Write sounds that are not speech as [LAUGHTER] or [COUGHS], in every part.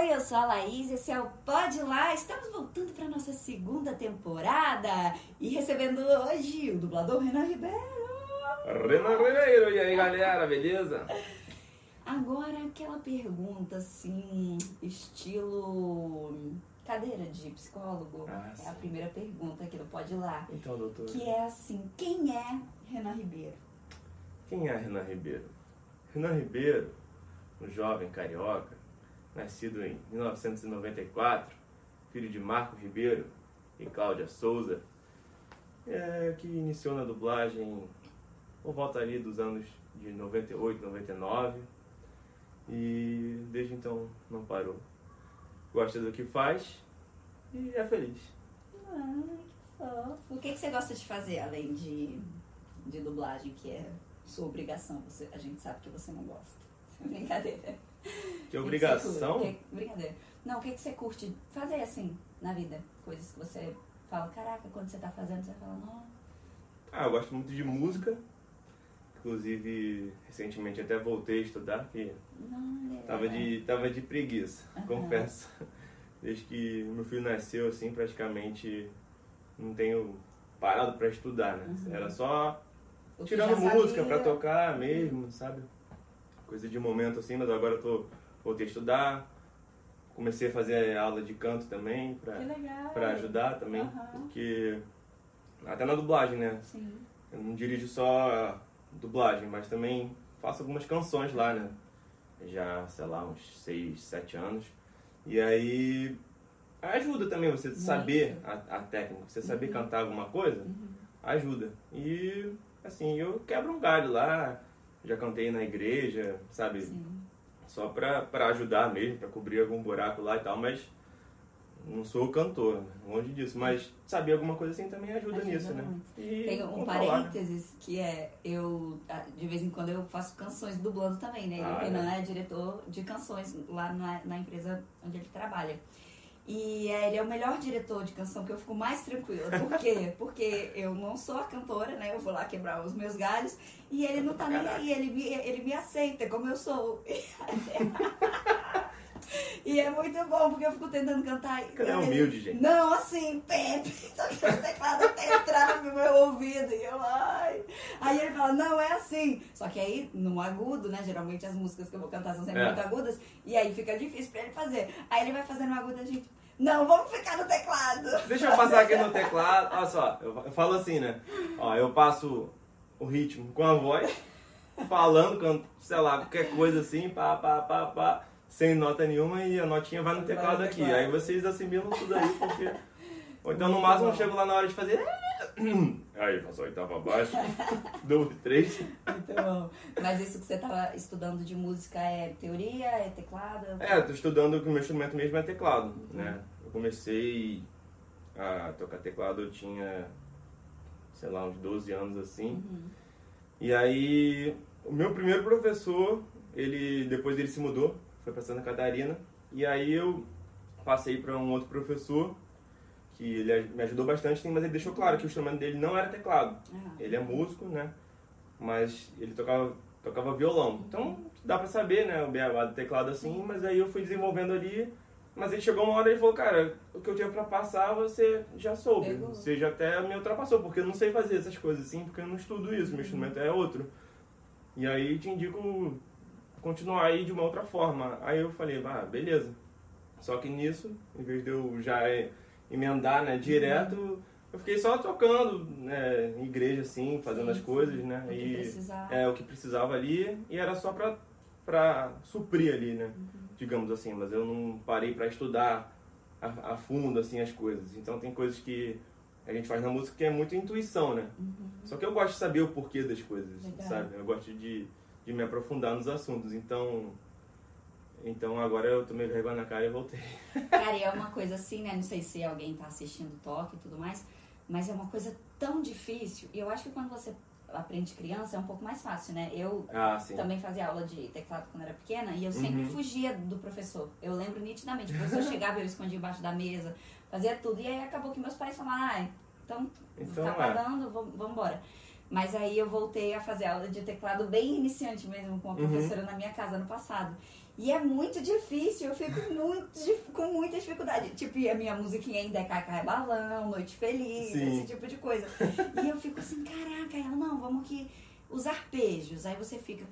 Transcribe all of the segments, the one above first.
Oi, eu sou a Laís, esse é o Pode Lá. Estamos voltando para nossa segunda temporada e recebendo hoje o dublador Renan Ribeiro. Renan Ribeiro, e aí galera, beleza? Agora aquela pergunta assim, estilo cadeira de psicólogo. Ah, é a primeira pergunta aqui do Pode Lá. Então, doutor, Que é assim, quem é Renan Ribeiro? quem é Renan Ribeiro? Renan Ribeiro, um jovem carioca, nascido em 1994, filho de Marco Ribeiro e Cláudia Souza, é, que iniciou na dublagem por volta ali dos anos de 98, 99 e desde então não parou. Gosta do que faz e é feliz. Ai, que fofo. O que, que você gosta de fazer além de, de dublagem, que é sua obrigação? Você, a gente sabe que você não gosta. [LAUGHS] Brincadeira. Que obrigação? que? Que- brincadeira. Não, o que, que você curte fazer assim na vida? Coisas que você fala, caraca, quando você tá fazendo, você fala, não. Ah, eu gosto muito de música. Inclusive, recentemente até voltei a estudar, que não é. tava de, tava de preguiça, Aham. confesso. Desde que meu filho nasceu, assim, praticamente não tenho parado pra estudar, né? Uhum. Era só tirando música pra tocar mesmo, sabe? Coisa de momento assim, mas agora eu tô, voltei a estudar. Comecei a fazer aula de canto também, pra, Que legal. pra ajudar também, Aham. porque até na dublagem, né? Sim. Eu não dirijo só dublagem, mas também faço algumas canções lá, né? Já, sei lá, uns 6, 7 anos. E aí ajuda também você saber a, a técnica, você saber Uhum. cantar alguma coisa, Uhum. ajuda. E assim, eu quebro um galho lá, já cantei na igreja, sabe? Sim. Só pra, pra ajudar mesmo, pra cobrir algum buraco lá e tal, mas não sou cantor, né? longe disso. Mas saber alguma coisa assim também ajuda, Ajuda nisso, né? muito. E Tem um né? parênteses que é, eu, de vez em quando eu faço canções dublando também, né? Ah, o Renan é diretor de canções lá na, na empresa onde ele trabalha. E ele é o melhor diretor de canção que eu fico mais tranquila. Por quê? [LAUGHS] Porque eu não sou a cantora, né? Eu vou lá quebrar os meus galhos e ele não tá nem aí, ele me, ele me aceita como eu sou. [LAUGHS] E é muito bom, porque eu fico tentando cantar. é humilde, gente. Não, assim, Pepe, [LAUGHS] tocando o teclado até entrar no meu ouvido. E eu, ai. Aí ele fala, não, é assim. Só que aí, no agudo, né? Geralmente as músicas que eu vou cantar são sempre É. muito agudas. E aí fica difícil pra ele fazer. Aí ele vai fazendo no agudo e a gente, não, vamos ficar no teclado. Deixa eu passar aqui no teclado. Olha só, eu eu falo assim, né? Ó, eu passo o ritmo com a voz, falando, can- sei lá, qualquer coisa assim, pá, pá, pá, pá, sem nota nenhuma e a notinha vai no Vai teclado aqui. Aí vocês assimilam tudo aí, porque. [LAUGHS] Ou então no máximo eu chego lá na hora de fazer. [COUGHS] Aí, faço a oitava abaixo, [LAUGHS] dou três. Muito bom. Mas isso que você tava estudando de música é teoria, é teclado? É, tô estudando que o meu instrumento mesmo é teclado, né? Eu comecei a tocar teclado, eu tinha, sei lá, uns 12 anos assim. Uhum. E aí, o meu primeiro professor, ele depois ele se mudou, foi para Santa Catarina, e aí eu passei para um outro professor que ele me ajudou bastante, mas ele deixou claro que o instrumento dele não era teclado. Ah, Ele é músico, né? Mas ele tocava tocava violão. Então, dá pra saber, né, o beabá do teclado assim, mas aí eu fui desenvolvendo ali, mas aí chegou uma hora e ele falou, cara, o que eu tinha pra passar você já soube. Pegou. Você já até me ultrapassou, porque eu não sei fazer essas coisas assim, porque eu não estudo isso, meu instrumento é outro. E aí te indico continuar aí de uma outra forma. Aí eu falei, ah, beleza. Só que nisso, em vez de eu já emendar, né, direto, eu fiquei só tocando, né, em igreja assim, fazendo Sim, as coisas, né? O que E precisar. é o que precisava ali e era só pra, pra suprir ali, né? Uhum. Digamos assim, mas eu não parei pra estudar a, a fundo assim as coisas. Então tem coisas que a gente faz na música que é muito intuição, né? Uhum. Só que eu gosto de saber o porquê das coisas, Legal. sabe? Eu gosto de, de me aprofundar nos assuntos. Então, então agora eu tomei vergonha na cara e voltei. [LAUGHS] Cara, e é uma coisa assim, né? Não sei se alguém tá assistindo o toque e tudo mais, mas é uma coisa tão difícil. E eu acho que quando você aprende criança é um pouco mais fácil, né? Eu Ah, também fazia aula de teclado quando era pequena e eu sempre Uhum. fugia do professor. Eu lembro nitidamente. O professor [LAUGHS] chegava, eu escondia embaixo da mesa, fazia tudo. E aí acabou que meus pais falaram, ah, então, Então, tá é. pagando, vamos vamos embora. Mas aí eu voltei a fazer aula de teclado bem iniciante mesmo com uma Uhum. professora na minha casa no passado. E é muito difícil, eu fico muito, com muita dificuldade. Tipo, a minha musiquinha ainda é Cacá Balão, Noite Feliz, Sim. esse tipo de coisa. E eu fico assim, caraca, ela, não, vamos aqui, os arpejos. Aí você fica,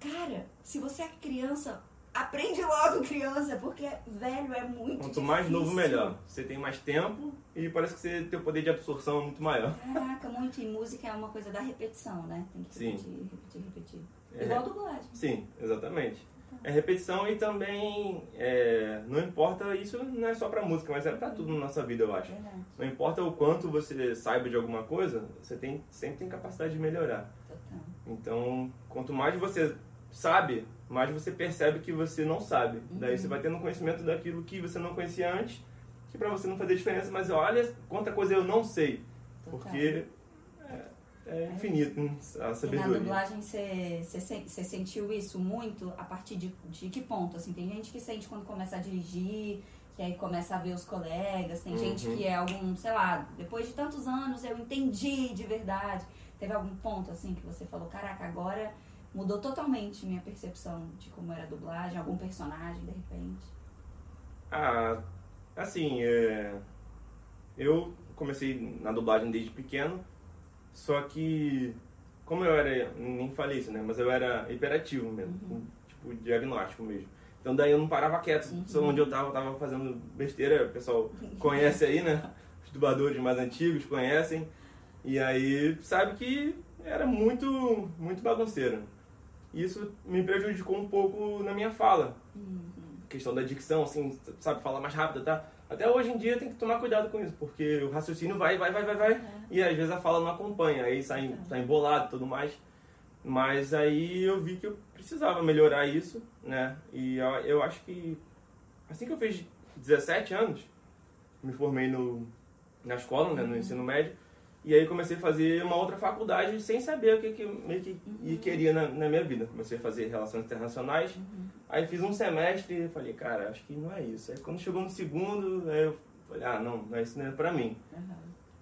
cara, se você é criança, aprende logo criança, porque velho é muito Quanto mais difícil. novo, melhor. Você tem mais tempo e parece que você tem o poder de absorção muito maior. Caraca, muito. E música é uma coisa da repetição, né? Tem que Sim. repetir, repetir, repetir. É. Igual dublagem. Sim, exatamente. É repetição e também é, não importa, isso não é só pra música, mas é pra tudo na nossa vida, eu acho. Verdade, Não importa o quanto você saiba de alguma coisa, você tem, sempre tem capacidade de melhorar. total. Então, quanto mais você sabe, mais você percebe que você não sabe. Daí você vai tendo conhecimento daquilo que você não conhecia antes, que pra você não fazer diferença, mas olha quanta coisa eu não sei. Total. Porque é, é infinito hein, a E na sabedoria. dublagem você você sen- você sentiu isso muito a partir de, de que ponto? Assim, tem gente que sente quando começa a dirigir, que aí começa a ver os colegas, tem gente Uhum. que é algum, sei lá, depois de tantos anos eu entendi de verdade. Teve algum ponto assim que você falou, caraca, agora mudou totalmente minha percepção de como era a dublagem, algum personagem de repente? Ah, assim, é, eu comecei na dublagem desde pequeno, só que como eu era, nem falei isso, né, mas eu era hiperativo mesmo, tipo diagnóstico mesmo. Então daí eu não parava quieto, só onde eu tava, eu tava fazendo besteira, o pessoal [LAUGHS] conhece aí, né? Os dubladores mais antigos conhecem. E aí sabe que era muito, muito bagunceiro. Isso me prejudicou um pouco na minha fala questão da dicção, assim, sabe, falar mais rápido, tá? Até hoje em dia tem que tomar cuidado com isso, porque o raciocínio vai, vai, vai, vai, vai, e às vezes a fala não acompanha, aí sai, sai embolado e tudo mais. Mas aí eu vi que eu precisava melhorar isso, né? E eu, eu acho que assim que eu fiz 17 anos, me formei no, na escola, né, no ensino médio, e aí comecei a fazer uma outra faculdade sem saber o que, que meio que e queria na, na minha vida. Comecei a fazer relações internacionais, Aí fiz um semestre e falei, cara, acho que não é isso. Aí quando chegou no segundo, aí eu falei, ah, não, não é isso não é pra mim. Aham.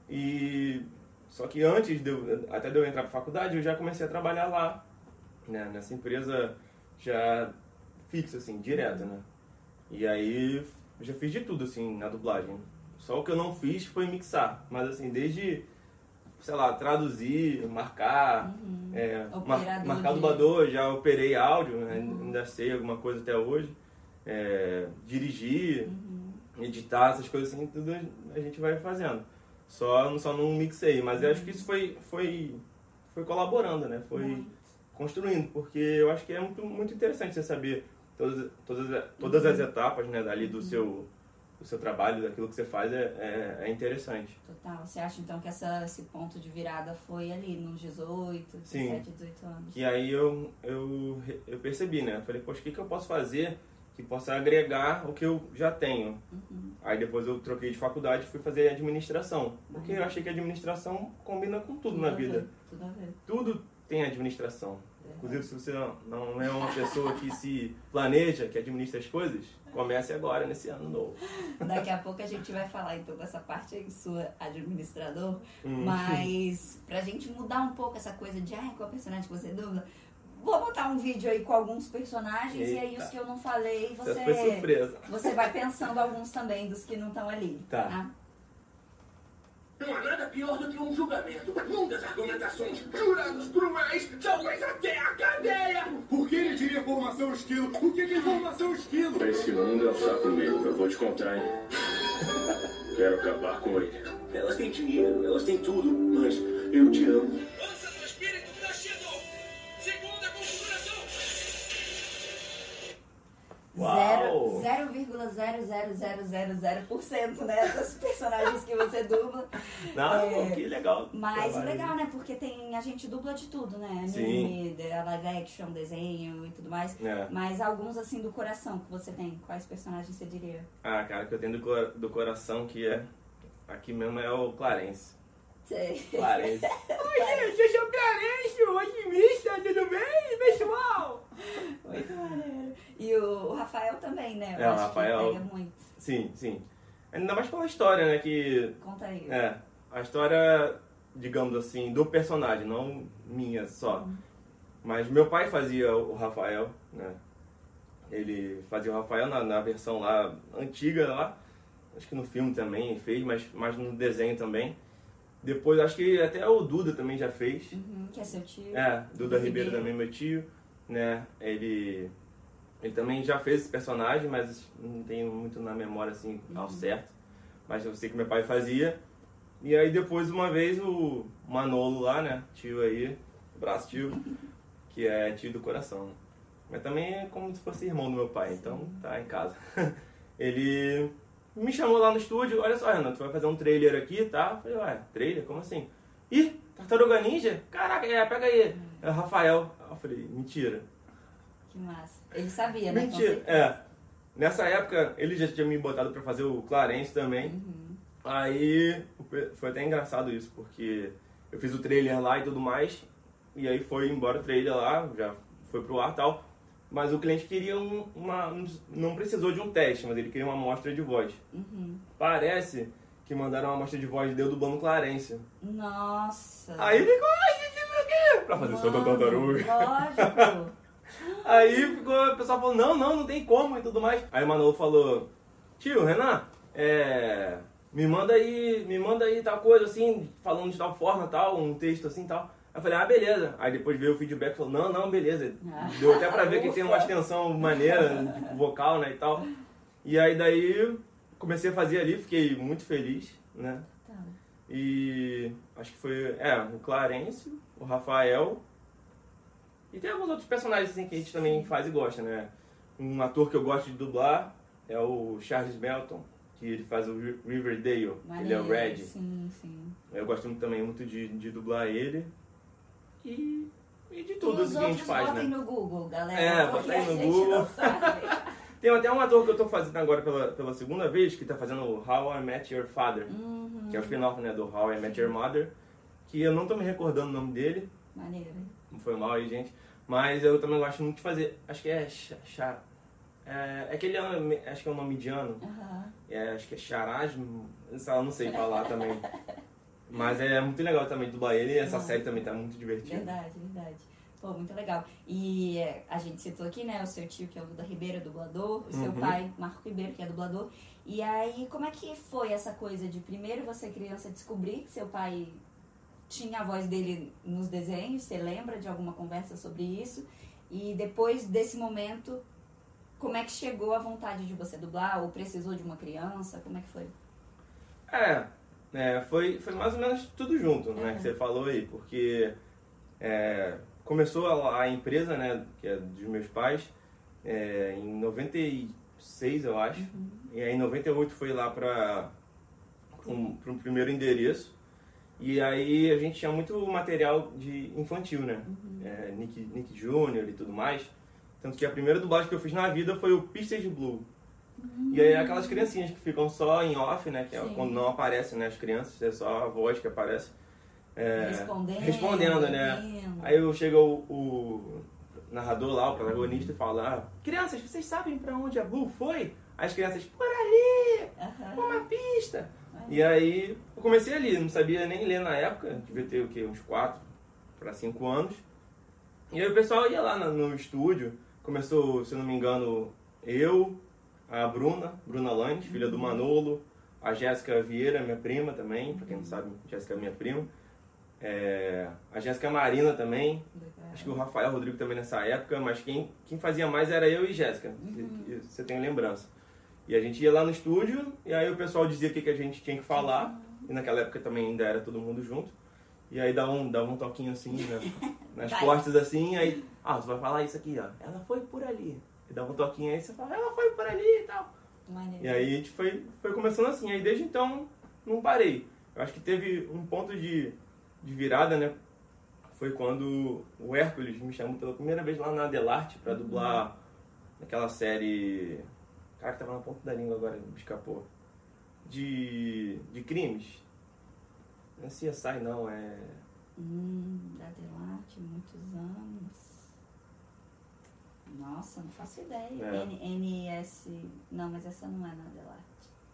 E só que antes de eu, até de eu entrar pra faculdade, eu já comecei a trabalhar lá, né, nessa empresa já fixa assim, direto, né? E aí já fiz de tudo assim na dublagem. Só o que eu não fiz foi mixar, mas assim, desde sei lá, traduzir, marcar, é, mar- marcar dublador, já operei áudio, né, ainda sei alguma coisa até hoje. É, dirigir, editar, essas coisas assim, tudo a gente vai fazendo. Só, só não mixei, mas eu acho que isso foi, foi, foi colaborando, né? Foi construindo, porque eu acho que é muito, muito interessante você saber todas, todas, todas as etapas né, dali do seu, do seu trabalho, daquilo que você faz, é, é, é interessante. Total. Você acha então que essa, esse ponto de virada foi ali nos 18, Sim. 17, 18 anos? E aí eu, eu, eu percebi, né? Eu falei, poxa, o que, que eu posso fazer que possa agregar o que eu já tenho? Aí depois eu troquei de faculdade e fui fazer administração. Porque eu achei que administração combina com tudo na a vida. ver, Tudo a ver. Tudo tem administração. Inclusive, se você não, não é uma pessoa que se planeja, que administra as coisas, comece agora, nesse ano novo. Daqui a pouco a gente vai falar então dessa parte aí sua administrador, Hum. mas pra gente mudar um pouco essa coisa de ai, qual personagem que você dubla, vou botar um vídeo aí com alguns personagens e aí Eita. os que eu não falei, você surpresa. você vai pensando alguns também dos que não estão ali. Tá. Não há nada pior do que um julgamento. Longas argumentações, jurados cruéis, talvez até a cadeia. Por que ele diria formação esquilo? O que é formação esquilo? Esse mundo é um saco mesmo, eu vou te contar, hein? Quero acabar com ele. Elas têm dinheiro, elas têm tudo, mas eu te amo. 0,00000% né, dos [LAUGHS] personagens que você dubla. Não, É, que legal. Mas Trabalho. legal, né? Porque tem, a gente dubla de tudo, né? Sim. Anime, live action, desenho e tudo mais. É. Mas alguns, assim, do coração que você tem. Quais personagens você diria? Ah, cara, que eu tenho do, cor- do coração que é. Aqui mesmo é o Clarence. Sei. Clarence. [LAUGHS] Oi, gente, eu sou o Clarence, o otimista, tudo bem, pessoal? [LAUGHS] Muito maneiro. E o, Rafael também, né? Eu É, o Rafael- pega muito. Sim, sim. Ainda mais pela história, né? Que. Conta aí. É, a história, digamos assim, do personagem, não minha só. Mas meu pai fazia o Rafael, né? Ele fazia o Rafael na, na versão lá antiga lá. Acho que no filme também fez, mas mais no desenho também. Depois acho que até o Duda também já fez. Uhum, que é seu tio. É, Duda Ribeiro também, meu tio, né? Ele, ele também já fez esse personagem, mas não tenho muito na memória assim ao certo. Mas eu sei que meu pai fazia. E aí depois uma vez o Manolo lá, né? Tio aí, braço tio, [LAUGHS] que é tio do coração. né? Mas também é como se fosse irmão do meu pai, então tá em casa. [LAUGHS] Ele me chamou lá no estúdio, olha só, Renan, tu vai fazer um trailer aqui, tá? Eu falei, ué, trailer? Como assim? Ih, Tartaruga Ninja? Caraca, é, pega aí. É o Rafael. Eu falei, mentira. Que massa. Ele sabia, né? Mentira. É. Nessa época, ele já tinha me botado pra fazer o Clarence também. Uhum. Aí foi até engraçado isso, porque eu fiz o trailer lá e tudo mais. E aí foi embora o trailer lá, já foi pro ar e tal. Mas o cliente queria um- uma. um- Não precisou de um teste, mas ele queria uma amostra de voz. Uhum. Parece que mandaram uma amostra de voz deu dublando Clarence. Nossa. Aí ficou, Pra fazer Mano, tartaruga. Lógico. [LAUGHS] Aí ficou, o pessoal falou, não, não, não tem como e tudo mais. Aí o Manolo falou, tio, Renan, é, me manda aí, me manda aí tal coisa assim, falando de tal forma, tal, um texto assim tal. Aí eu falei, ah, beleza. Aí depois veio o feedback e falou, não, não, beleza. Ah. Deu até pra ver que [LAUGHS] tem uma extensão maneira, tipo, vocal, né, e tal. E aí daí comecei a fazer ali, fiquei muito feliz, né? Tá. E acho que foi, é, o Clarence, o Rafael e tem alguns outros personagens assim que a gente também faz e gosta, né? Um ator que eu gosto de dublar é o Charles Melton, que ele faz o Ri- Riverdale, ele é Maneiro. o Red. Sim, sim. Eu gosto muito, também muito de, de dublar ele e, e de tudo que a gente faz, botem né? no Google, galera. É, bota aí no Google. [LAUGHS] Tem até um ator que eu tô fazendo agora pela, pela segunda vez, que tá fazendo o How I Met Your Father, Uhum. que é o spin-off né, do How I Met Your Mother, que eu não tô me recordando o nome dele, Maneiro, hein? Não foi mal aí, gente. Mas eu também gosto muito de fazer. Acho que é. Cha- cha- é, é aquele. Acho que é um nome indiano. Aham. É, acho que é Charaj. Eu não sei falar também. Mas é muito legal também dublar ele. E essa Ah. série também tá muito divertida. Verdade, verdade. Pô, muito legal. E é, a gente citou aqui, né, o seu tio, que é o Duda Ribeiro, dublador, o seu Uhum. pai, Marco Ribeiro, que é dublador. E aí, como é que foi essa coisa de primeiro você, criança, descobrir que seu pai tinha a voz dele nos desenhos? Você lembra de alguma conversa sobre isso? E depois desse momento, como é que chegou a vontade de você dublar? Ou precisou de uma criança? Como é que foi? É, é, foi, foi mais ou menos tudo junto, né, Uhum. que você falou aí, porque é, começou a, a empresa, né, que é dos meus pais, é, em 96, eu acho, e aí em 98 foi lá para um, um primeiro endereço, e aí a gente tinha muito material de infantil, né, é, Nick, Nick Jr. e tudo mais, tanto que a primeira dublagem que eu fiz na vida foi o Pistas de Blue, e aí aquelas criancinhas que ficam só em off, né? Que é quando não aparecem né, as crianças, é só a voz que aparece. É, respondendo. respondendo, né? Aí eu chego o, o narrador lá, o protagonista, e fala, ah, crianças, vocês sabem pra onde a Blue foi? As crianças, por ali, Aham. uma pista. E aí eu comecei ali, não sabia nem ler na época, devia ter o quê? Uns 4 para 5 anos. E aí o pessoal ia lá no, estúdio, começou, se não me engano, eu, a Bruna, Bruna Lange, filha do Manolo, a Jéssica Vieira, minha prima também, pra quem não sabe, Jéssica é minha prima. É, a Jéssica Marina também, acho que o Rafael Rodrigo também nessa época, mas quem, quem fazia mais era eu e Jéssica, que você tem lembrança. E a gente ia lá no estúdio, e aí o pessoal dizia o que, que a gente tinha que falar, e naquela época também ainda era todo mundo junto. E aí dava um, dava um toquinho assim, né, [LAUGHS] nas costas assim, aí, ah, você vai falar isso aqui, ó, ela foi por ali. E dava um toquinho aí, você fala, ela foi por ali e tal. Maneiro. E aí a gente foi, foi começando assim, aí desde então não parei. Eu acho que teve um ponto de, de virada, né? Foi quando o Hércules me chamou pela primeira vez lá na Adelarte pra dublar aquela série. Cara, tava na ponta da língua agora, me escapou. De, de crimes. Não é CSI não, é. Hum, da Delarte, muitos anos. Nossa, não faço ideia. É. NS. Não, mas essa não é na Delarte.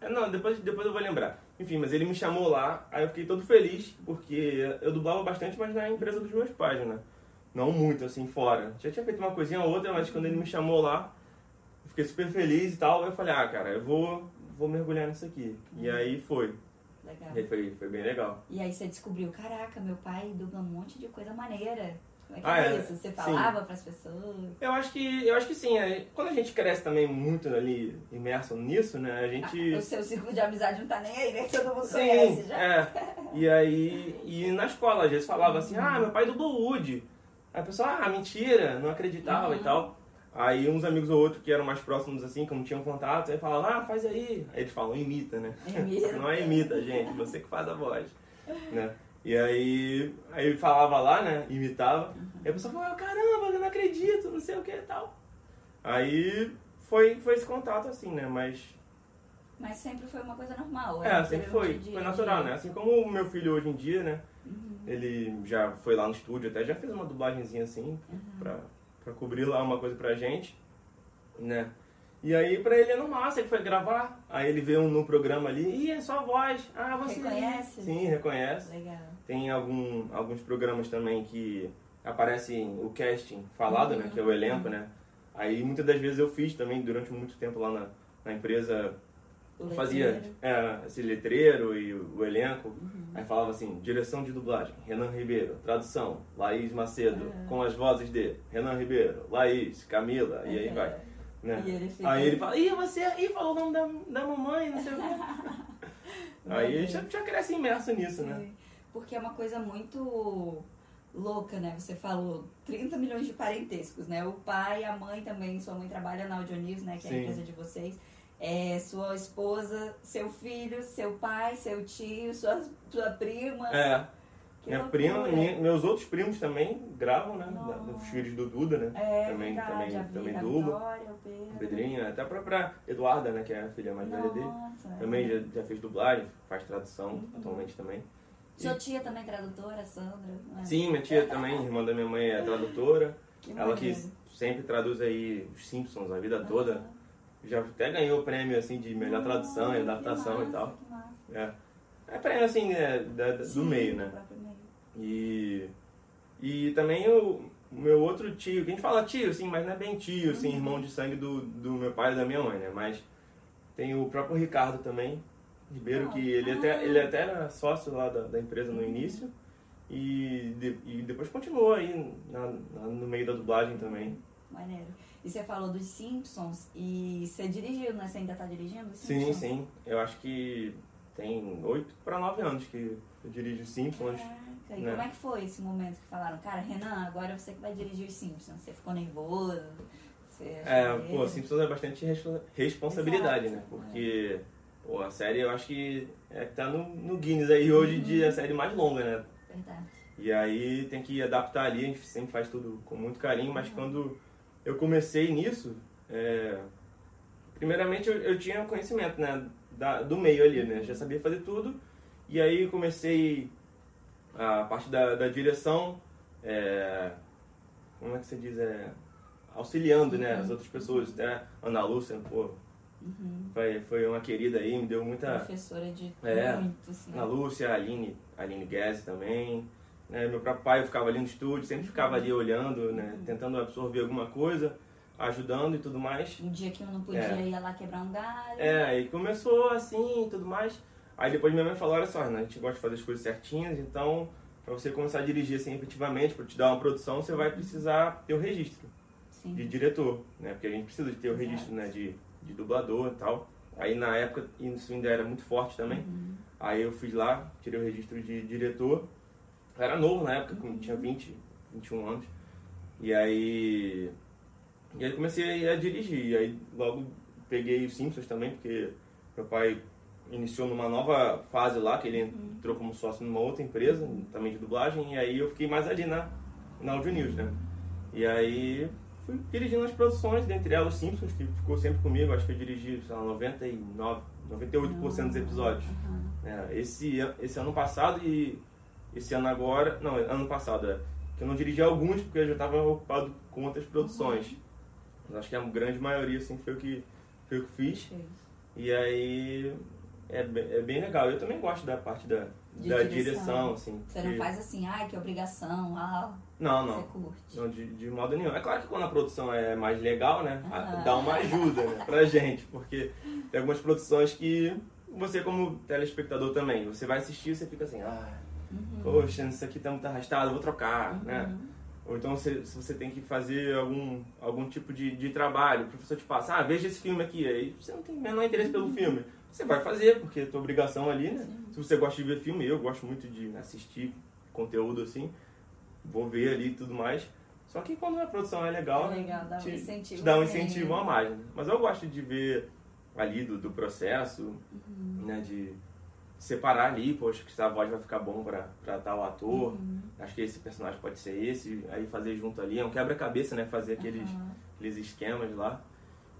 É, não, depois, depois eu vou lembrar. Enfim, mas ele me chamou lá, aí eu fiquei todo feliz, porque eu dublava bastante, mas na empresa dos meus pais, né? Não muito, assim, fora. Já tinha feito uma coisinha ou outra, mas quando ele me chamou lá, fiquei super feliz e tal. Eu falei, ah, cara, eu vou, vou mergulhar nisso aqui. Uhum. E aí foi. Legal. E aí foi, foi bem legal. E aí você descobriu, caraca, meu pai dubla um monte de coisa maneira. Como é que Ah, é, isso? Você falava pras pessoas? Eu acho que, eu acho que sim. é, Quando a gente cresce também muito ali, imerso nisso, né? A gente... Ah, o seu círculo de amizade não tá nem aí, né? Que todo mundo Sim, conhece já. é. E aí, e na escola, às vezes falava assim, ah, meu pai dublou Woody. Aí a pessoa, ah, mentira, não acreditava Uhum. e tal. Aí uns amigos ou outros que eram mais próximos assim, que não tinham contato, aí falavam, ah, faz aí. Aí eles falam, imita, né? Imita. [LAUGHS] não é imita, gente, você que faz a voz. Né? E aí, aí falava lá, né? Imitava. E a pessoa falava, caramba, eu não acredito, não sei o que e tal. Aí foi, foi esse contato assim, né? Mas Mas sempre foi uma coisa normal. é, era sempre foi. Foi de- natural, né? Assim como o meu filho hoje em dia, né? Ele já foi lá no estúdio, até já fez uma dublagenzinha assim, pra, pra cobrir lá uma coisa pra gente, né? E aí pra ele é normal, se ele foi gravar, aí ele vê um no programa ali, ih, é só a voz. Ah, você. Reconhece? Sim, reconhece. Legal. Tem algum, alguns programas também que aparece o casting falado, né? Que é o elenco, né? Aí muitas das vezes eu fiz também durante muito tempo lá na, na empresa O fazia é, esse letreiro e o, elenco. Uhum. Aí falava assim, direção de dublagem, Renan Ribeiro, tradução, Laís Macedo, Uhum. com as vozes de Renan Ribeiro, Laís, Camila, e aí Uhum. vai. Né? E ele fica- Aí ele fala, ih, você ih, falou o nome da, da mamãe, não sei o quê. [LAUGHS] aí a gente já, já cresce imerso nisso, né? Sim. Porque é uma coisa muito louca, né? Você falou 30 milhões de parentescos, né? O pai, a mãe também, sua mãe trabalha na Audio News, né? Que é a Sim. empresa de vocês. É, sua esposa, seu filho, seu pai, seu tio, sua, sua prima. É, Que minha loucura. prima, minha- meus outros primos também gravam, né? Nossa. Os filhos do Duda, né? É, também, verdade, também, a também a dubla. Vitória, o Pedrinho, até a própria Eduarda, né? Que é a filha mais velha dele. Nossa, Também é. já, já fez dublagem, faz tradução Uhum. atualmente também. Sua tia também tradutora, Sandra? é? Sim, minha tia também, irmã da minha mãe, é tradutora. Que Ela que sempre traduz aí os Simpsons a vida toda. Aham. Já até ganhou o prêmio assim de melhor tradução e Ah, adaptação que e tal. massa, massa. É, é prêmio assim, né, da- da- do Sim, meio, do né? próprio meio. E, e também o, meu outro tio, que a gente fala tio, assim, mas não é bem tio, assim, Uhum. irmão de sangue do, do meu pai e da minha mãe, né? Mas tem o próprio Ricardo também, Ribeiro, Ah, que ele, ah. até, ele até era sócio lá da, da empresa no início. E, de- e depois continuou aí na- na- no meio da dublagem também. Maneiro. E você falou dos Simpsons e você dirigiu, né? Você ainda tá dirigindo Sim, sim. Eu acho que tem oito para nove anos que eu dirijo os Simpsons. Caraca, e né? como é que foi esse momento que falaram, cara, Renan, agora você que vai dirigir os Simpsons? Você ficou nervoso? Você É, pô? Simpsons é bastante respo- responsabilidade, Exato. né? Porque, pô, a série eu acho que é que tá no, no Guinness aí hoje em dia, a série mais longa, né? Verdade. E aí tem que adaptar ali, a gente sempre faz tudo com muito carinho, mas quando eu comecei nisso, é, primeiramente eu, eu tinha conhecimento, né? Da, do meio ali, né? Já sabia fazer tudo. E aí comecei a parte da, da direção, é, como é que você diz? É, auxiliando, né? As outras pessoas, né? Ana Lúcia, pô, Uhum. foi, foi uma querida aí, me deu muita... Professora de É. muitos, né? Ana Lúcia, a Aline, a Aline Guedes também. Né? Meu próprio pai, eu ficava ali no estúdio, sempre ficava ali olhando, né? tentando absorver alguma coisa, ajudando e tudo mais. Um dia que eu não podia É. ir lá quebrar um galho. É, e começou assim e tudo mais. Aí depois minha mãe falou, olha só, Renan, a gente gosta de fazer as coisas certinhas, então para você começar a dirigir assim efetivamente, para te dar uma produção, você vai precisar ter o registro Sim. de diretor, né? Porque a gente precisa de ter o Exato. registro né? de, de dublador e tal. Aí na época isso ainda era muito forte também. Uhum. Aí eu fui lá, tirei o registro de diretor. Eu era novo na época, tinha 20, 21 anos. E aí. E aí comecei a dirigir. E aí logo peguei os Simpsons também, porque meu pai iniciou numa nova fase lá, que ele entrou como sócio numa outra empresa, também de dublagem, e aí eu fiquei mais ali na, na Audio News, né? E aí fui dirigindo as produções, dentre elas os Simpsons, que ficou sempre comigo, acho que eu dirigi, sei lá, 99, 98% dos episódios. Uhum. É, esse, esse ano passado e esse ano agora, não, ano passado, é, que eu não dirigi alguns porque eu já estava ocupado com outras produções. Mas acho que a grande maioria assim, foi o que, foi o que fiz. E aí, é, é bem legal. Eu também gosto da parte da, De da direção. direção, assim. Você não faz assim, ai, que obrigação, ah, Não, você não. curte. Não, de, de modo nenhum. É claro que quando a produção é mais legal, né? Aham. Dá uma ajuda né, pra gente. Porque tem algumas produções que você, como telespectador também, você vai assistir e você fica assim, ah, Uhum. poxa, isso aqui tá muito arrastado, vou trocar, né? Uhum. Ou então se, se você tem que fazer algum, algum tipo de, de trabalho, o professor te passa, ah, veja esse filme aqui, aí você não tem o menor interesse pelo filme. Você vai fazer, porque é tua obrigação ali, né? Se você gosta de ver filme, eu gosto muito de assistir conteúdo assim, vou ver ali e tudo mais. Só que quando a produção é legal, É legal, dá um te, incentivo, te dá um assim. incentivo a mais. Né? Mas eu gosto de ver ali do, do processo, Uhum. né? De separar ali, poxa, que essa voz vai ficar bom pra, pra tal ator. Uhum. Acho que esse personagem pode ser esse, aí fazer junto ali. É um quebra-cabeça, né? Fazer aqueles, Aham. aqueles esquemas lá.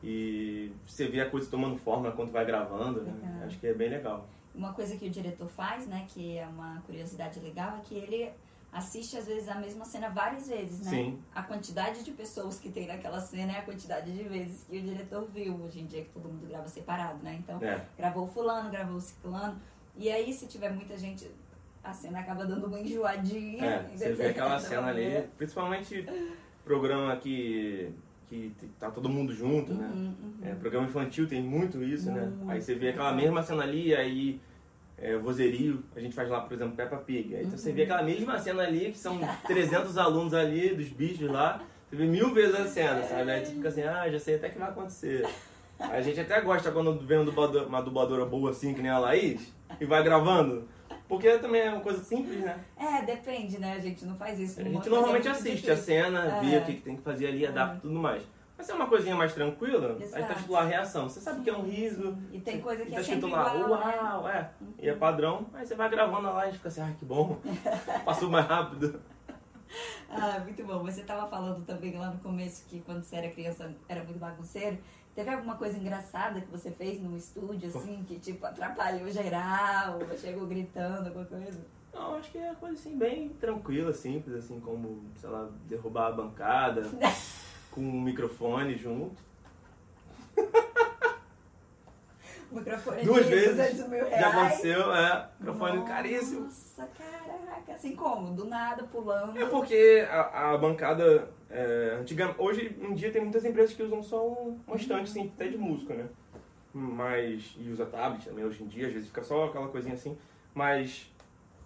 E você vê a coisa tomando forma quando vai gravando, né? Legal. Acho que é bem legal. Uma coisa que o diretor faz, né, que é uma curiosidade legal, é que ele assiste às vezes a mesma cena várias vezes, né? Sim. A quantidade de pessoas que tem naquela cena é a quantidade de vezes que o diretor viu. Hoje em dia que todo mundo grava separado, né? Então, É. gravou o fulano, gravou o ciclano. E aí, se tiver muita gente, a cena acaba dando uma enjoadinha. É, você vê aquela cena ali, do- principalmente programa que, que tá todo mundo junto, né? Uhum, uhum. É, programa infantil tem muito isso, né? Aí você vê aquela mesma cena ali, aí é, vozerio, a gente faz lá, por exemplo, Peppa Pig. Aí então você Uhum. vê aquela mesma cena ali, que são 300 alunos ali, dos bichos lá, você vê mil vezes a cena, sabe? Aí você fica assim, ah, já sei até que vai acontecer. A gente até gosta quando vem um uma dubladora boa assim, que nem a Laís, e vai gravando. Porque também é uma coisa simples, né? É, depende, né? A gente não faz isso. A gente é normalmente assiste a difícil. cena, vê É. o que que tem que fazer ali, adapta e tudo mais. Mas se é uma coisinha mais tranquila, aí tá Exato. escrito lá reação. Você sabe que é um riso. E tem coisa que e é tá escrito lá, igual, né? uau, é. E é padrão. Aí você vai gravando lá e fica assim, ah, que bom. [LAUGHS] Passou mais rápido. [LAUGHS] Ah, muito bom. Você estava falando também lá no começo que quando você era criança era muito bagunceiro. Teve alguma coisa engraçada que você fez no estúdio, assim, que tipo atrapalhou geral, ou chegou gritando, alguma coisa? Não, acho que é coisa assim, bem tranquila, simples, assim, como, sei lá, derrubar a bancada [LAUGHS] com um microfone junto. O microfone Duas de vezes 200 mil reais. Já aconteceu, é. Microfone Nossa, caríssimo. Nossa, caraca. Assim como? Do nada, pulando. É porque a, a bancada, é, antiga, hoje em dia tem muitas empresas que usam só um, uma estante assim, até de música, né? Mas, e usa tablet também hoje em dia, às vezes fica só aquela coisinha assim. Mas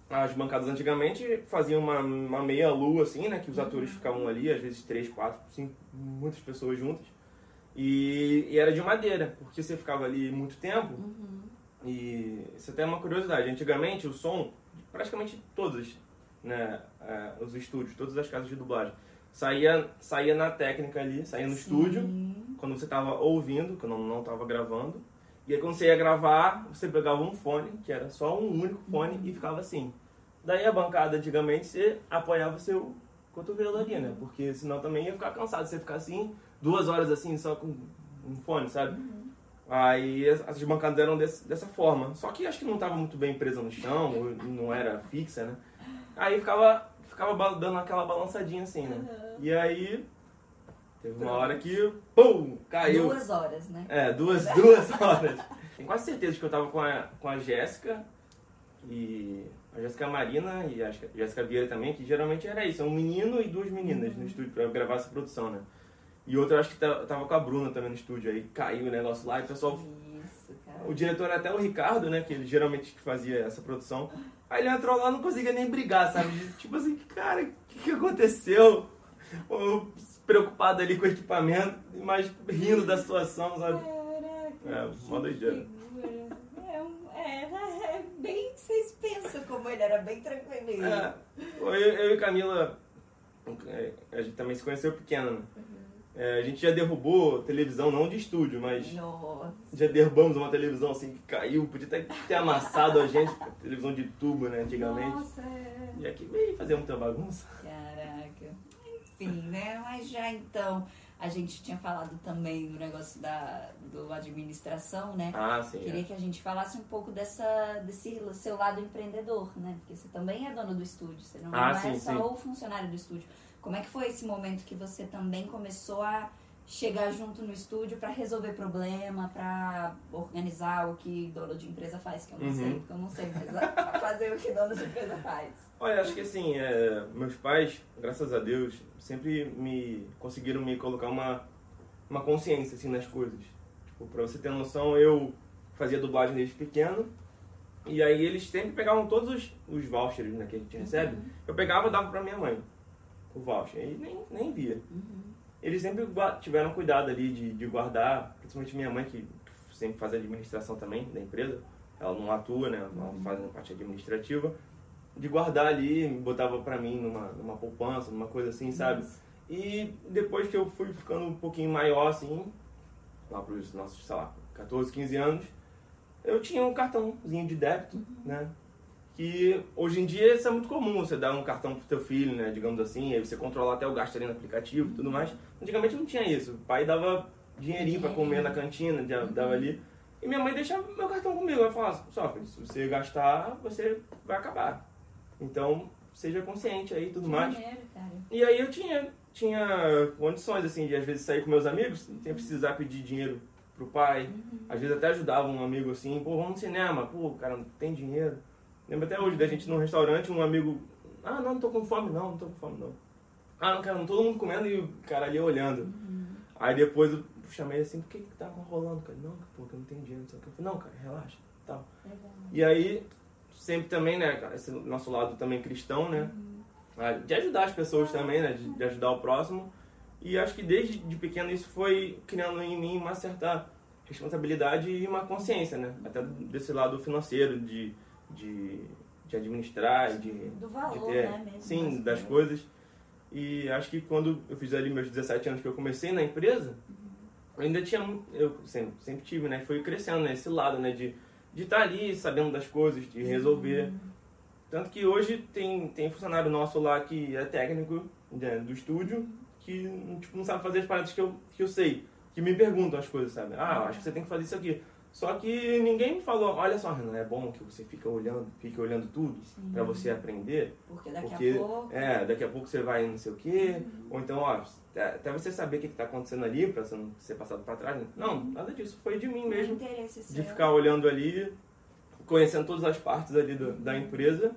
as bancadas antigamente faziam uma, uma meia lua assim, né? Que os atores ficavam ali, às vezes três, quatro, cinco, muitas pessoas juntas. E, e era de madeira, porque você ficava ali muito tempo. Uhum. E isso até é uma curiosidade. Antigamente o som, praticamente todos, né, é, os estúdios, todas as casas de dublagem, saía, saía na técnica ali, saía no estúdio, Sim. quando você estava ouvindo, que eu não, não estava gravando. E aí quando você ia gravar, você pegava um fone, que era só um único fone, e ficava assim. Daí a bancada, antigamente, você apoiava seu cotovelo ali, né? Porque senão também ia ficar cansado. Você ficar assim, duas horas assim, só com um fone, sabe? Aí as- bancadas eram desse- dessa forma. Só que acho que não estava muito bem presa no chão, não era fixa, né? Aí ficava, ficava dando aquela balançadinha assim, né? E aí teve uma hora que, pum, caiu. Duas horas, né? É, duas, [LAUGHS] duas horas. Tenho quase certeza que eu tava com a, com a Jéssica e a Jéssica Marina e a Jéssica Vieira também, que geralmente era isso, um menino e duas meninas no estúdio pra gravar essa produção, né? E outra acho que ta- tava com a Bruna também no estúdio, aí caiu o negócio lá e o pessoal. Isso, cara. O diretor era até o Ricardo, né? Que ele geralmente que fazia essa produção. Aí ele entrou lá e não conseguia nem brigar, sabe? Tipo assim, cara, o que, que aconteceu? Eu, preocupado ali com o equipamento, mas rindo da situação, sabe? Caraca. É, que mó doideira. É, um- é, é bem. Vocês pensam como ele era bem tranquilinho. É, eu, eu e Camila, é, a gente também se conheceu pequena, né? É, a gente já derrubou televisão, não de estúdio, mas Nossa. já derrubamos uma televisão assim que caiu, podia ter, ter amassado a gente, televisão de tubo, né, antigamente. Nossa, é. E aqui veio fazer muita bagunça. Caraca. Enfim, né? Mas já então, a gente tinha falado também do negócio da do administração, né? Ah, sim. Queria É. que a gente falasse um pouco dessa, desse seu lado empreendedor, né? Porque você também é dono do estúdio, você não, Ah, não é sim, só sim. o funcionário do estúdio. Como é que foi esse momento que você também começou a chegar junto no estúdio pra resolver problema, pra organizar o que dono de empresa faz, que eu não Uhum. sei, porque eu não sei mas [LAUGHS] fazer o que dono de empresa faz. Olha, acho que assim, é, meus pais, graças a Deus, sempre me conseguiram me colocar uma, uma consciência assim nas coisas. Tipo, pra você ter noção, eu fazia dublagem desde pequeno. E aí eles sempre pegavam todos os, os vouchers né, que a gente recebe. Eu pegava e dava pra minha mãe o voucher. E nem, nem via. Eles sempre tiveram cuidado ali de, de guardar, principalmente minha mãe, que sempre faz administração também da empresa. Ela não atua, né? Ela faz a parte administrativa. De guardar ali, botava pra mim numa, numa poupança, numa coisa assim, sabe? E depois que eu fui ficando um pouquinho maior, assim, lá pros nossos, sei lá, 14, 15 anos, eu tinha um cartãozinho de débito, né? Que hoje em dia isso é muito comum, você dar um cartão pro teu filho, né? Digamos assim, aí você controlar até o gasto ali no aplicativo e tudo mais. Antigamente não tinha isso. O pai dava dinheirinho pra comer na cantina, já dava ali. E minha mãe deixava meu cartão comigo. Ela falava, só, filho, se você gastar, você vai acabar. Então, seja consciente aí e tudo mais. Maneiro, cara. E aí eu tinha, tinha condições, assim, de às vezes sair com meus amigos, sem precisar pedir dinheiro pro pai. Às vezes até ajudava um amigo assim, pô, vamos no cinema, pô, cara, não tem dinheiro. Lembro até hoje da gente num restaurante, um amigo, ah, não, não tô com fome não, não tô com fome não. Ah, não, cara, não todo mundo comendo e o cara ali olhando. Aí depois eu chamei assim, por que que tá rolando, cara? Não, pô, que eu não tenho dinheiro, não sei o que. Eu falei, não, cara, relaxa, tal. E aí, sempre também, né, cara, esse nosso lado também cristão, né? Ah, De ajudar as pessoas também, né? De, de ajudar o próximo. E acho que desde de pequeno isso foi criando em mim uma certa responsabilidade e uma consciência, né? Até desse lado financeiro, de, de, de administrar, de, Do valor, de ter, né, mesmo, sim, das das coisas. E acho que quando eu fiz ali meus 17 anos que eu comecei na empresa, eu ainda tinha, eu sempre, sempre tive, né? Foi crescendo, né? Esse lado, né? De de estar ali sabendo das coisas, de resolver. Tanto que hoje tem, tem funcionário nosso lá que é técnico né, do estúdio, que tipo, não sabe fazer as paradas que eu, que eu sei. Que me perguntam as coisas, sabe? Ah, acho que você tem que fazer isso aqui. Só que ninguém me falou, olha só, Renan, é bom que você fica olhando, fique olhando tudo pra você aprender. Porque daqui Porque, a pouco. é, daqui a pouco você vai não sei o quê. Ou então, ó, até você saber o que, que tá acontecendo ali, pra você não ser passado pra trás. Não, nada disso. Foi de mim mesmo de ficar olhando ali, conhecendo todas as partes ali do- da empresa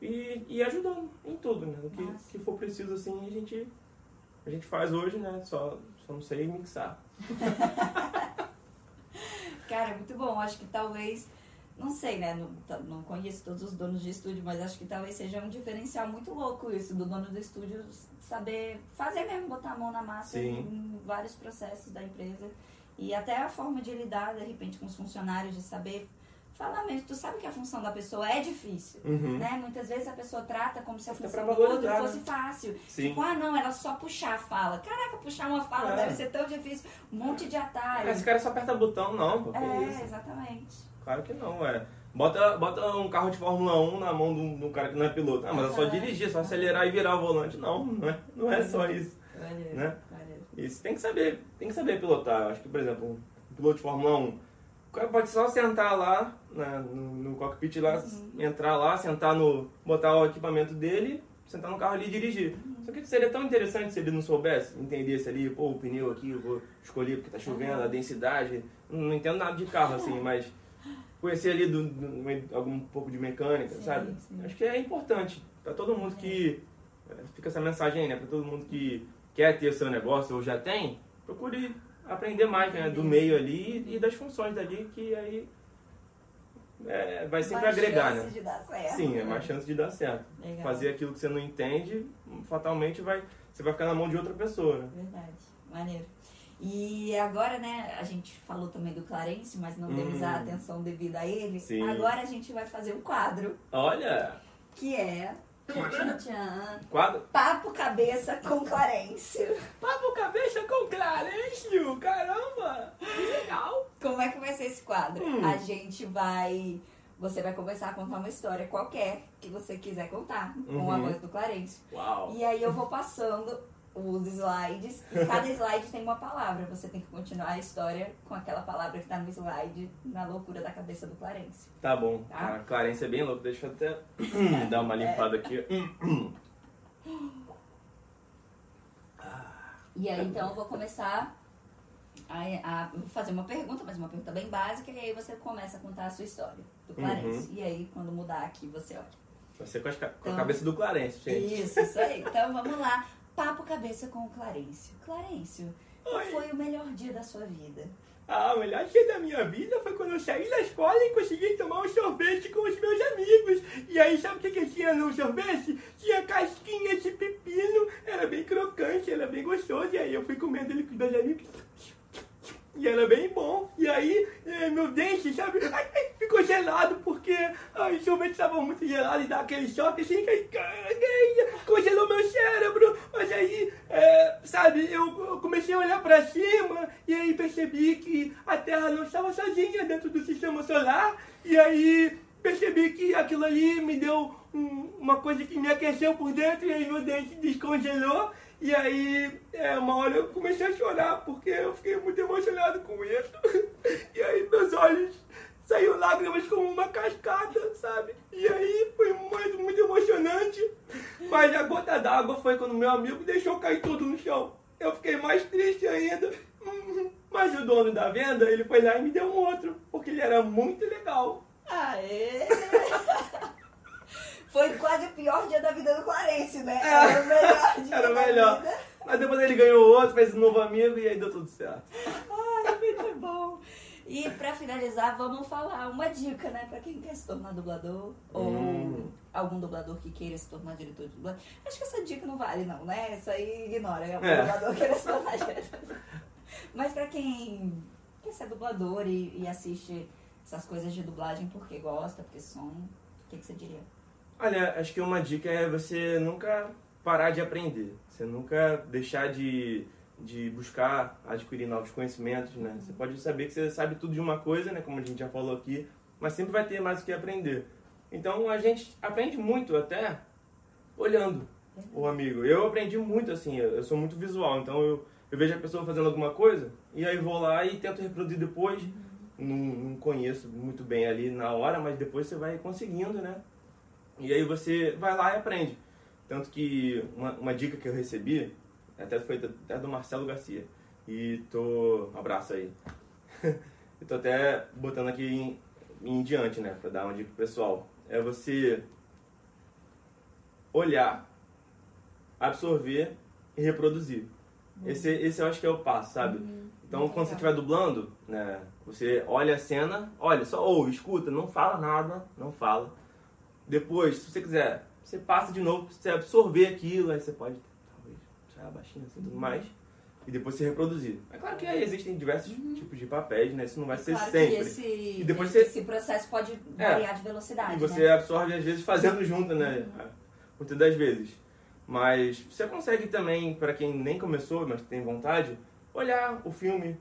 e, e ajudando em tudo, né? O que, que for preciso, assim, a gente, a gente faz hoje, né? Só, só não sei mixar. [LAUGHS] Cara, muito bom. Acho que talvez, não sei, né? Não, tá- não conheço todos os donos de estúdio, mas acho que talvez seja um diferencial muito louco isso, do dono do estúdio saber fazer mesmo, botar a mão na massa Sim. em vários processos da empresa. E até a forma de lidar, de repente, com os funcionários, de saber falar mesmo. Tu sabe que a função da pessoa é difícil. Uhum. Né? Muitas vezes a pessoa trata como se a função do outro fosse né? fácil. Sim. Tipo, ah, não, era só puxar a fala. Caraca, puxar uma fala É. deve ser tão difícil. Um monte de atalhos. Esse cara só aperta botão, não, pô, É, exatamente. Claro que não, é. Bota, bota um carro de Fórmula 1 na mão de um, de um cara que não é piloto. Ah, mas é só Aham. dirigir, só acelerar e virar o volante. Não, não é, não é só isso. Maneiro, Né? maneiro. Isso tem que saber, tem que saber pilotar. Eu Acho que, por exemplo, um piloto de Fórmula 1, o cara pode só sentar lá né, no, no cockpit lá, entrar lá, sentar no. botar o equipamento dele, sentar no carro ali e dirigir. Só que seria tão interessante se ele não soubesse, entendesse ali, pô, o pneu aqui, eu vou escolher porque tá chovendo, a densidade. Não, não entendo nada de carro assim, [LAUGHS] mas conhecer ali do, do- algum pouco de mecânica, Sim, sabe? sim. Acho que é importante para todo mundo que. é, Fica essa mensagem aí, né? Para todo mundo que quer ter o seu negócio ou já tem, procure aprender mais né, do meio ali e das funções dali, que aí é, vai sempre Mais agregar, chance né? de dar certo. Sim, é mais chance de dar certo. Legal. Fazer aquilo que você não entende, fatalmente vai, você vai ficar na mão de outra pessoa, né? Verdade, maneiro. E agora, né, a gente falou também do Clarence, mas não demos Hum. a atenção devida a ele. Sim. Agora a gente vai fazer um quadro, Olha, que é tchan, quadro. Papo Cabeça com Clarence. Papo cabeça com Clarencio, caramba! Que legal! Como é que vai ser esse quadro? Hum. A gente vai. Você vai começar a contar uma história qualquer que você quiser contar, com a Uhum. voz do Clarence. Uau! E aí eu vou passando os slides, e cada slide tem uma palavra. Você tem que continuar a história com aquela palavra que tá no slide, na loucura da cabeça do Clarence. Tá bom. Tá? Cara, Clarence é bem louco. Deixa eu até [COUGHS] dar uma limpada aqui. E aí então eu vou começar a, vou fazer uma pergunta, mas uma pergunta bem básica, e aí você começa a contar a sua história do Clarence. E aí, quando mudar aqui, você olha. Você com, ca- com a Então- cabeça do Clarence, gente. Isso, isso aí. Então vamos lá. Papo cabeça com o Clarencio. Clarencio, qual Oi. foi o melhor dia da sua vida? Ah, o melhor dia da minha vida foi quando eu saí da escola e consegui tomar um sorvete com os meus amigos. E aí, sabe o que, que tinha no sorvete? Tinha casquinha de pepino, era bem crocante, era bem gostoso. E aí eu fui comendo ele com os meus amigos. E era bem bom. E aí, eh, meu dente, sabe, ai, ai, ficou gelado porque ai, o sorvete estava muito gelado e dá aquele choque assim, ai, ai, congelou meu cérebro. Mas aí, eh, sabe, eu, comecei a olhar pra cima e aí percebi que a Terra não estava sozinha dentro do sistema solar. E aí percebi que aquilo ali me deu um- uma coisa que me aqueceu por dentro e aí meu dente descongelou. E aí, é, uma hora eu comecei a chorar porque eu fiquei muito emocionado com isso. [LAUGHS] E aí meus olhos saíram lágrimas como uma cascata, sabe? E aí foi muito, muito emocionante. Mas a gota d'água foi quando meu amigo deixou cair tudo no chão. Eu fiquei mais triste ainda. [LAUGHS] Mas o dono da venda, ele foi lá e me deu um outro, porque ele era muito legal. Aê! [LAUGHS] Foi quase o pior dia da vida do Clarence, né? É. Era o melhor [LAUGHS] dia Era o melhor. vida. Mas depois ele ganhou outro, fez um novo amigo e aí deu tudo certo. Ai, muito bom. E pra finalizar, vamos falar uma dica, né? Pra quem quer se tornar dublador ou Hum. algum dublador que queira se tornar diretor de dublagem. Acho que essa dica não vale, não, né? Isso aí ignora. É um É. dublador que queira se tornar diretor. Mas pra quem quer ser dublador e, e assiste essas coisas de dublagem porque gosta, porque sonha, o que, que você diria? Olha, acho que uma dica é você nunca parar de aprender. Você nunca deixar de, de buscar adquirir novos conhecimentos, né? Você pode saber que você sabe tudo de uma coisa, né? Como a gente já falou aqui, mas sempre vai ter mais o que aprender. Então a gente aprende muito até olhando o amigo. Eu aprendi muito assim, eu sou muito visual, então eu, eu vejo a pessoa fazendo alguma coisa e aí vou lá e tento reproduzir depois. Não, não conheço muito bem ali na hora, mas depois você vai conseguindo, né? E aí você vai lá e aprende. Tanto que uma, uma dica que eu recebi, até foi da- até do Marcelo Garcia. E tô. Um abraço aí. [LAUGHS] eu tô até botando aqui em, em diante, né? Pra dar uma dica pro pessoal. É você olhar, absorver e reproduzir. Esse, esse eu acho que é o passo, sabe? Então, muito quando você legal. estiver dublando, né, você olha a cena, olha só, ou escuta, não fala nada, não fala. Depois, se você quiser, você passa de novo, você absorver aquilo, aí você pode, talvez, puxar baixinho assim, tudo mais, e depois você reproduzir. É claro que aí existem diversos tipos de papéis, né, isso não vai ser Claro sempre. esse, E depois esse, você- esse processo pode É. variar de velocidade, E você né? absorve, às vezes, fazendo junto, né? Muitas das vezes. Mas você consegue também, para quem nem começou, mas tem vontade, olhar o filme,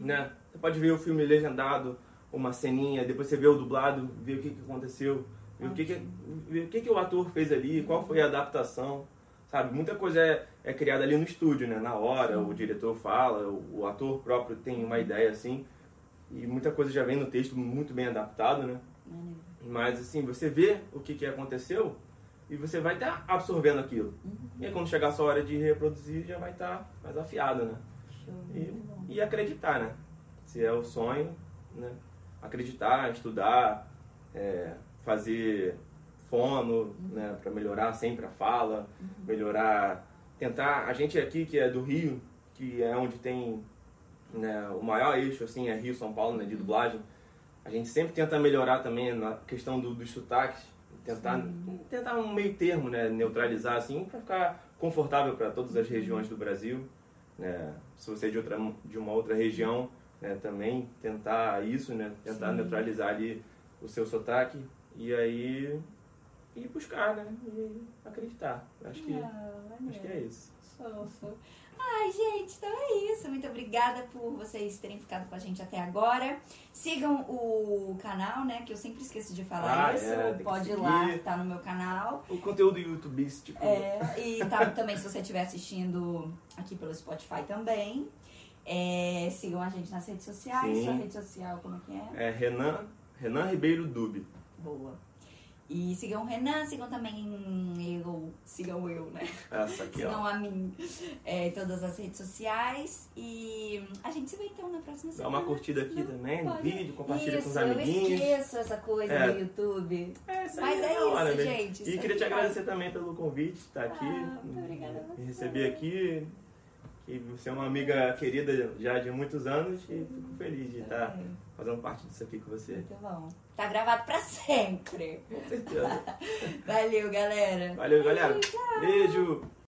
né? Você pode ver o filme legendado, uma ceninha, depois você vê o dublado, ver o que, que aconteceu, ver o que, que, ver o que, que o ator fez ali, qual foi a adaptação, sabe? Muita coisa é, é criada ali no estúdio, né? Na hora, o diretor fala, o, o ator próprio tem uma ideia assim, e muita coisa já vem no texto muito bem adaptado, né? Maneiro. Mas assim, você vê o que, que aconteceu e você vai estar absorvendo aquilo. E aí quando chegar a sua hora de reproduzir, já vai estar mais afiado, né? E, e acreditar, né? Se é o sonho, né? Acreditar, estudar, é, fazer fono, né? Para melhorar sempre a fala, melhorar, tentar. A gente aqui que é do Rio, que é onde tem né, o maior eixo assim é Rio São Paulo, né? De dublagem. A gente sempre tenta melhorar também na questão do, dos sotaques, tentar, tentar um meio termo, né? Neutralizar assim, para ficar confortável para todas as regiões do Brasil. Né? Se você é de, outra, de uma outra região, né? também tentar isso, né? Tentar Sim. neutralizar ali o seu sotaque e aí e buscar, né? E acreditar. Acho que, Ah, maneiro. acho que é isso. Fofo. Ai, gente, então é isso. Muito obrigada por vocês terem ficado com a gente até agora. Sigam o canal, né? Que eu sempre esqueço de falar Ah, isso. é, Pode ir lá, tá no meu canal. O conteúdo do YouTube, tipo, É, e tá também se você estiver assistindo aqui pelo Spotify também. É, sigam a gente nas redes sociais. Sim. Sua rede social, como é que é? é Renan, Renan Ribeiro Dub. Boa. E sigam o Renan, sigam também eu, sigam eu, né? Essa aqui, ó. Sigam a mim é, em todas as redes sociais. E a gente se vê então na próxima Dá semana. uma curtida aqui também no Pode. vídeo, compartilha Isso, com os eu amiguinhos. esqueço essa coisa É. do YouTube. É, isso Mas é hora isso, mesmo. gente, E isso queria te aqui agradecer também pelo convite, de estar aqui, Ah, muito obrigada a você. me receber aqui. Que você é uma amiga querida já de muitos anos e fico feliz de estar É, fazendo parte disso aqui com você. Muito bom. Tá gravado pra sempre. Com certeza. [LAUGHS] Valeu, galera. Valeu, galera. Beijo.